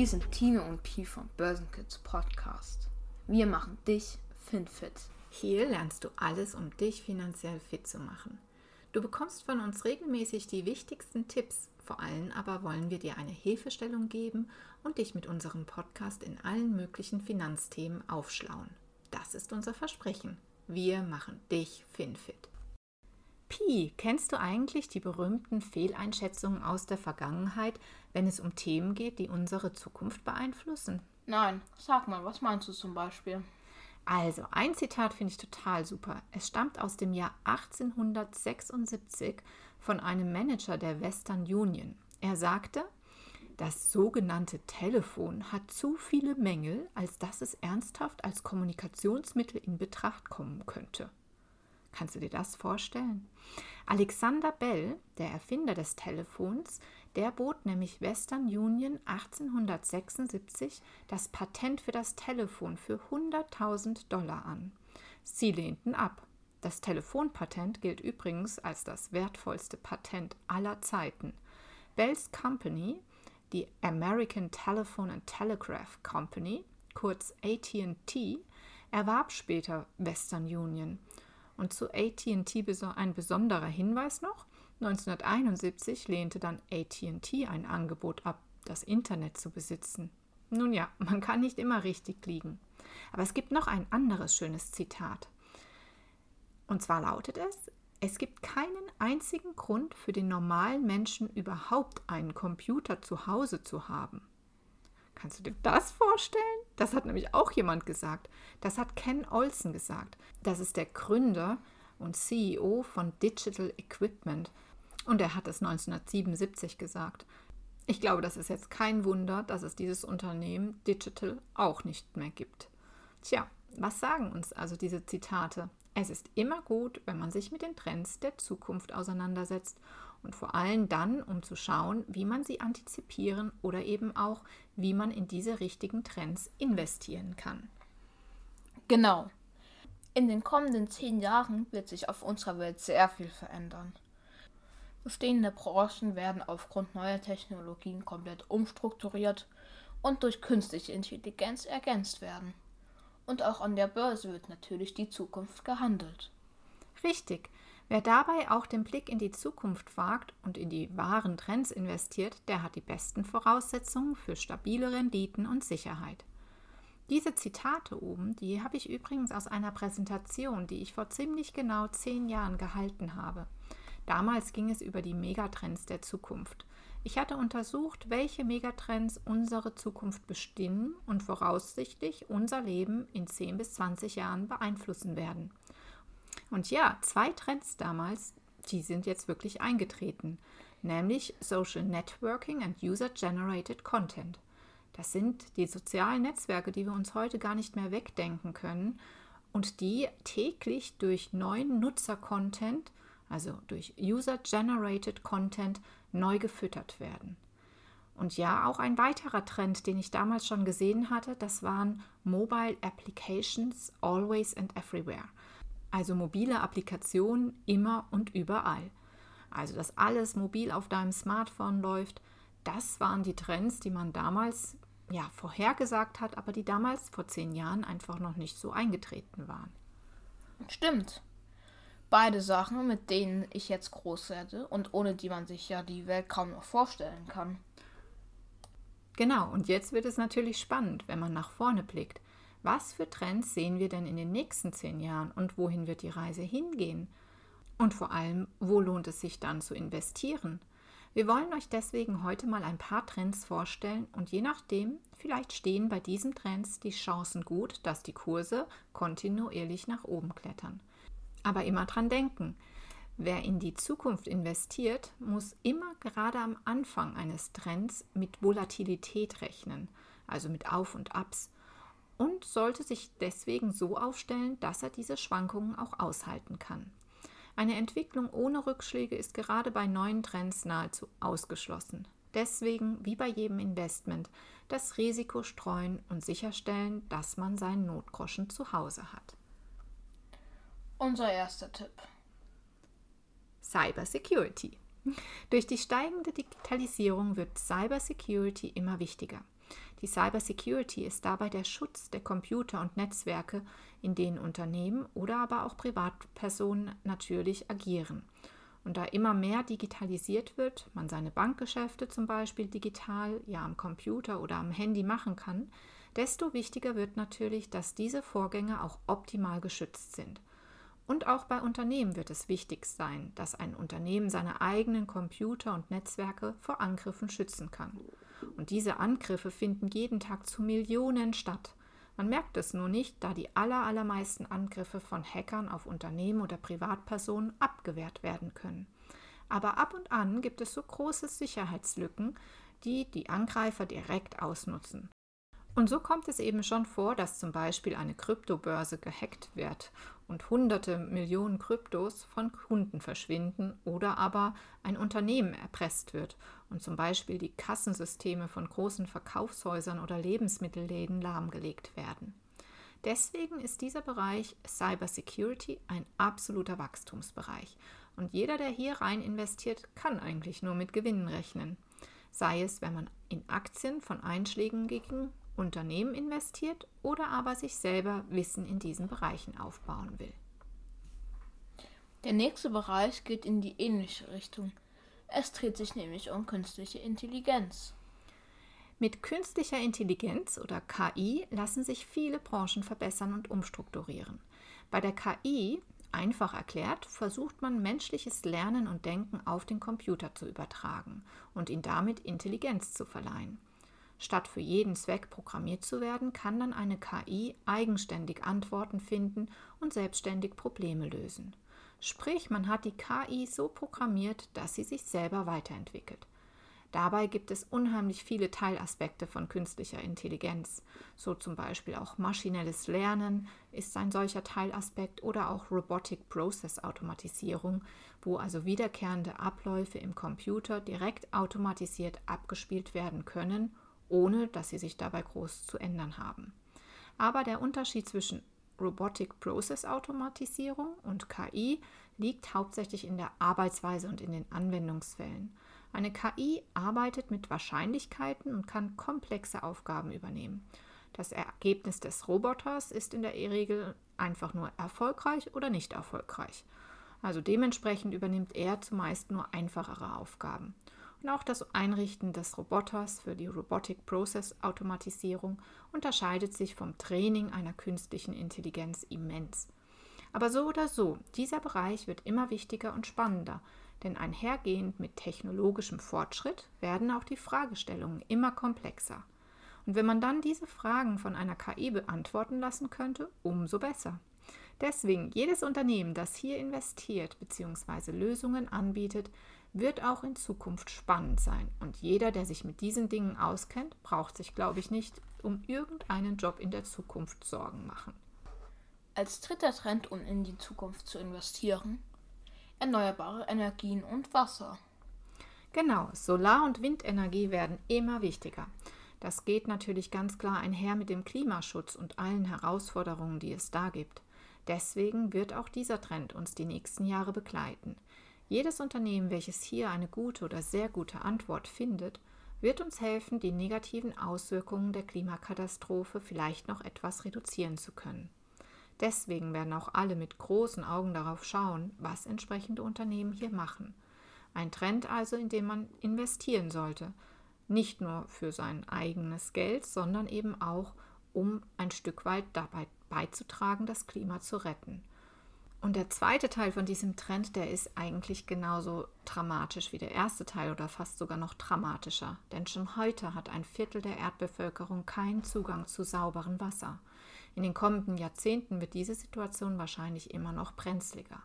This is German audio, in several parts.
Hier sind Tino und Pi vom Börsenkids Podcast. Wir machen dich FinFit. Hier lernst du alles, um dich finanziell fit zu machen. Du bekommst von uns regelmäßig die wichtigsten Tipps. Vor allem aber wollen wir dir eine Hilfestellung geben und dich mit unserem Podcast in allen möglichen Finanzthemen aufschlauen. Das ist unser Versprechen. Wir machen dich FinFit. Pi, kennst du eigentlich die berühmten Fehleinschätzungen aus der Vergangenheit, wenn es um Themen geht, die unsere Zukunft beeinflussen? Nein, sag mal, was meinst du zum Beispiel? Also, ein Zitat finde ich total super. Es stammt aus dem Jahr 1876 von einem Manager der Western Union. Er sagte, das sogenannte Telefon hat zu viele Mängel, als dass es ernsthaft als Kommunikationsmittel in Betracht kommen könnte. Kannst du dir das vorstellen? Alexander Bell, der Erfinder des Telefons, der bot nämlich Western Union 1876 das Patent für das Telefon für 100.000 Dollar an. Sie lehnten ab. Das Telefonpatent gilt übrigens als das wertvollste Patent aller Zeiten. Bells Company, die American Telephone and Telegraph Company, kurz AT&T, erwarb später Western Union und zu ATT ein besonderer Hinweis noch: 1971 lehnte dann ATT ein Angebot ab, das Internet zu besitzen. Nun ja, man kann nicht immer richtig liegen. Aber es gibt noch ein anderes schönes Zitat. Und zwar lautet es, es gibt keinen einzigen Grund für den normalen Menschen überhaupt einen Computer zu Hause zu haben. Kannst du dir das vorstellen? Das hat nämlich auch jemand gesagt. Das hat Ken Olsen gesagt. Das ist der Gründer und CEO von Digital Equipment. Und er hat es 1977 gesagt. Ich glaube, das ist jetzt kein Wunder, dass es dieses Unternehmen Digital auch nicht mehr gibt. Tja, was sagen uns also diese Zitate? Es ist immer gut, wenn man sich mit den Trends der Zukunft auseinandersetzt und vor allem dann, um zu schauen, wie man sie antizipieren oder eben auch, wie man in diese richtigen Trends investieren kann. Genau. In den kommenden zehn Jahren wird sich auf unserer Welt sehr viel verändern. Bestehende Branchen werden aufgrund neuer Technologien komplett umstrukturiert und durch künstliche Intelligenz ergänzt werden. Und auch an der Börse wird natürlich die Zukunft gehandelt. Richtig. Wer dabei auch den Blick in die Zukunft wagt und in die wahren Trends investiert, der hat die besten Voraussetzungen für stabile Renditen und Sicherheit. Diese Zitate oben, die habe ich übrigens aus einer Präsentation, die ich vor ziemlich genau zehn Jahren gehalten habe. Damals ging es über die Megatrends der Zukunft. Ich hatte untersucht, welche Megatrends unsere Zukunft bestimmen und voraussichtlich unser Leben in 10 bis 20 Jahren beeinflussen werden. Und ja, zwei Trends damals, die sind jetzt wirklich eingetreten, nämlich Social Networking and User-Generated Content. Das sind die sozialen Netzwerke, die wir uns heute gar nicht mehr wegdenken können und die täglich durch neuen Nutzer-Content, also durch User-Generated Content, neu gefüttert werden. Und ja, auch ein weiterer Trend, den ich damals schon gesehen hatte, das waren Mobile Applications Always and Everywhere also mobile Applikationen immer und überall. Also, dass alles mobil auf deinem Smartphone läuft, das waren die Trends, die man damals ja vorhergesagt hat, aber die damals vor zehn Jahren einfach noch nicht so eingetreten waren. Stimmt. Beide Sachen, mit denen ich jetzt groß werde und ohne die man sich ja die Welt kaum noch vorstellen kann. Genau, und jetzt wird es natürlich spannend, wenn man nach vorne blickt. Was für Trends sehen wir denn in den nächsten zehn Jahren und wohin wird die Reise hingehen? Und vor allem, wo lohnt es sich dann zu investieren? Wir wollen euch deswegen heute mal ein paar Trends vorstellen und je nachdem, vielleicht stehen bei diesen Trends die Chancen gut, dass die Kurse kontinuierlich nach oben klettern. Aber immer dran denken, wer in die Zukunft investiert, muss immer gerade am Anfang eines Trends mit Volatilität rechnen, also mit Auf und Abs und sollte sich deswegen so aufstellen, dass er diese Schwankungen auch aushalten kann. Eine Entwicklung ohne Rückschläge ist gerade bei neuen Trends nahezu ausgeschlossen. Deswegen, wie bei jedem Investment, das Risiko streuen und sicherstellen, dass man seinen Notgroschen zu Hause hat. Unser erster Tipp. Cybersecurity. Durch die steigende Digitalisierung wird Cybersecurity immer wichtiger. Die Cybersecurity ist dabei der Schutz der Computer und Netzwerke, in denen Unternehmen oder aber auch Privatpersonen natürlich agieren. Und da immer mehr digitalisiert wird, man seine Bankgeschäfte zum Beispiel digital, ja am Computer oder am Handy machen kann, desto wichtiger wird natürlich, dass diese Vorgänge auch optimal geschützt sind. Und auch bei Unternehmen wird es wichtig sein, dass ein Unternehmen seine eigenen Computer und Netzwerke vor Angriffen schützen kann. Und diese Angriffe finden jeden Tag zu Millionen statt. Man merkt es nur nicht, da die allermeisten Angriffe von Hackern auf Unternehmen oder Privatpersonen abgewehrt werden können. Aber ab und an gibt es so große Sicherheitslücken, die die Angreifer direkt ausnutzen. Und so kommt es eben schon vor, dass zum Beispiel eine Kryptobörse gehackt wird und hunderte Millionen Kryptos von Kunden verschwinden oder aber ein Unternehmen erpresst wird und zum Beispiel die Kassensysteme von großen Verkaufshäusern oder Lebensmittelläden lahmgelegt werden. Deswegen ist dieser Bereich Cybersecurity ein absoluter Wachstumsbereich und jeder, der hier rein investiert, kann eigentlich nur mit Gewinnen rechnen. Sei es, wenn man in Aktien von Einschlägen gegen Unternehmen investiert oder aber sich selber Wissen in diesen Bereichen aufbauen will. Der nächste Bereich geht in die ähnliche Richtung. Es dreht sich nämlich um künstliche Intelligenz. Mit künstlicher Intelligenz oder KI lassen sich viele Branchen verbessern und umstrukturieren. Bei der KI, einfach erklärt, versucht man menschliches Lernen und Denken auf den Computer zu übertragen und ihn damit Intelligenz zu verleihen. Statt für jeden Zweck programmiert zu werden, kann dann eine KI eigenständig Antworten finden und selbstständig Probleme lösen. Sprich, man hat die KI so programmiert, dass sie sich selber weiterentwickelt. Dabei gibt es unheimlich viele Teilaspekte von künstlicher Intelligenz, so zum Beispiel auch maschinelles Lernen ist ein solcher Teilaspekt oder auch Robotic Process Automatisierung, wo also wiederkehrende Abläufe im Computer direkt automatisiert abgespielt werden können ohne dass sie sich dabei groß zu ändern haben. Aber der Unterschied zwischen Robotic Process Automatisierung und KI liegt hauptsächlich in der Arbeitsweise und in den Anwendungsfällen. Eine KI arbeitet mit Wahrscheinlichkeiten und kann komplexe Aufgaben übernehmen. Das Ergebnis des Roboters ist in der Regel einfach nur erfolgreich oder nicht erfolgreich. Also dementsprechend übernimmt er zumeist nur einfachere Aufgaben. Und auch das Einrichten des Roboters für die Robotic Process Automatisierung unterscheidet sich vom Training einer künstlichen Intelligenz immens. Aber so oder so, dieser Bereich wird immer wichtiger und spannender, denn einhergehend mit technologischem Fortschritt werden auch die Fragestellungen immer komplexer. Und wenn man dann diese Fragen von einer KI beantworten lassen könnte, umso besser. Deswegen, jedes Unternehmen, das hier investiert bzw. Lösungen anbietet, wird auch in Zukunft spannend sein. Und jeder, der sich mit diesen Dingen auskennt, braucht sich, glaube ich, nicht um irgendeinen Job in der Zukunft Sorgen machen. Als dritter Trend, um in die Zukunft zu investieren, erneuerbare Energien und Wasser. Genau, Solar- und Windenergie werden immer wichtiger. Das geht natürlich ganz klar einher mit dem Klimaschutz und allen Herausforderungen, die es da gibt. Deswegen wird auch dieser Trend uns die nächsten Jahre begleiten. Jedes Unternehmen, welches hier eine gute oder sehr gute Antwort findet, wird uns helfen, die negativen Auswirkungen der Klimakatastrophe vielleicht noch etwas reduzieren zu können. Deswegen werden auch alle mit großen Augen darauf schauen, was entsprechende Unternehmen hier machen. Ein Trend also, in dem man investieren sollte, nicht nur für sein eigenes Geld, sondern eben auch, um ein Stück weit dabei beizutragen, das Klima zu retten. Und der zweite Teil von diesem Trend, der ist eigentlich genauso dramatisch wie der erste Teil oder fast sogar noch dramatischer. Denn schon heute hat ein Viertel der Erdbevölkerung keinen Zugang zu sauberem Wasser. In den kommenden Jahrzehnten wird diese Situation wahrscheinlich immer noch brenzliger.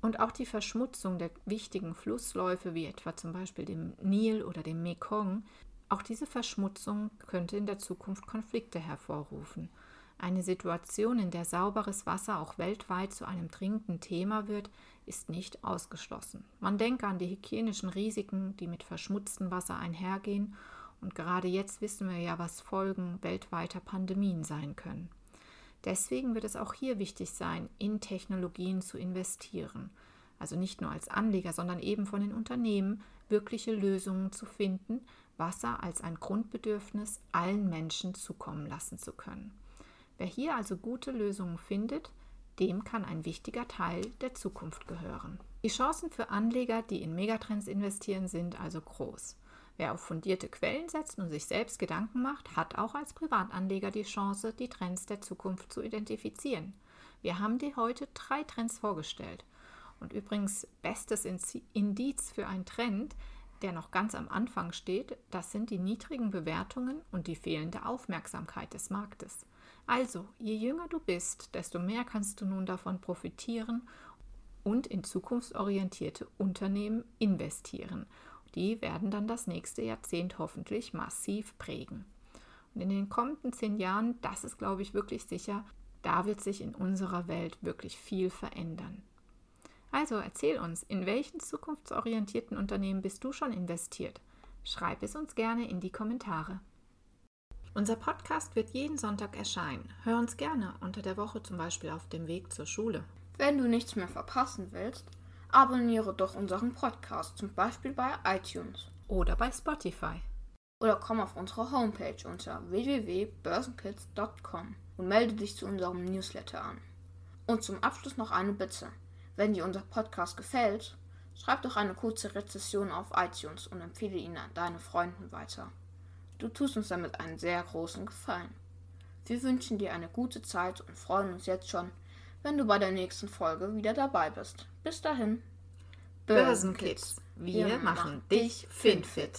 Und auch die Verschmutzung der wichtigen Flussläufe, wie etwa zum Beispiel dem Nil oder dem Mekong, auch diese Verschmutzung könnte in der Zukunft Konflikte hervorrufen. Eine Situation, in der sauberes Wasser auch weltweit zu einem dringenden Thema wird, ist nicht ausgeschlossen. Man denke an die hygienischen Risiken, die mit verschmutztem Wasser einhergehen, und gerade jetzt wissen wir ja, was Folgen weltweiter Pandemien sein können. Deswegen wird es auch hier wichtig sein, in Technologien zu investieren. Also nicht nur als Anleger, sondern eben von den Unternehmen wirkliche Lösungen zu finden, Wasser als ein Grundbedürfnis allen Menschen zukommen lassen zu können. Wer hier also gute Lösungen findet, dem kann ein wichtiger Teil der Zukunft gehören. Die Chancen für Anleger, die in Megatrends investieren, sind also groß. Wer auf fundierte Quellen setzt und sich selbst Gedanken macht, hat auch als Privatanleger die Chance, die Trends der Zukunft zu identifizieren. Wir haben dir heute drei Trends vorgestellt. Und übrigens, bestes Indiz für einen Trend, der noch ganz am Anfang steht, das sind die niedrigen Bewertungen und die fehlende Aufmerksamkeit des Marktes. Also, je jünger du bist, desto mehr kannst du nun davon profitieren und in zukunftsorientierte Unternehmen investieren. Die werden dann das nächste Jahrzehnt hoffentlich massiv prägen. Und in den kommenden zehn Jahren, das ist, glaube ich, wirklich sicher, da wird sich in unserer Welt wirklich viel verändern. Also erzähl uns, in welchen zukunftsorientierten Unternehmen bist du schon investiert? Schreib es uns gerne in die Kommentare. Unser Podcast wird jeden Sonntag erscheinen. Hör uns gerne unter der Woche zum Beispiel auf dem Weg zur Schule. Wenn du nichts mehr verpassen willst, abonniere doch unseren Podcast, zum Beispiel bei iTunes oder bei Spotify. Oder komm auf unsere Homepage unter www.börsenkids.com und melde dich zu unserem Newsletter an. Und zum Abschluss noch eine Bitte. Wenn dir unser Podcast gefällt, schreib doch eine kurze Rezession auf iTunes und empfehle ihn an deine Freunden weiter. Du tust uns damit einen sehr großen Gefallen. Wir wünschen dir eine gute Zeit und freuen uns jetzt schon, wenn du bei der nächsten Folge wieder dabei bist. Bis dahin. Börsenkids, wir, wir machen dich finfit.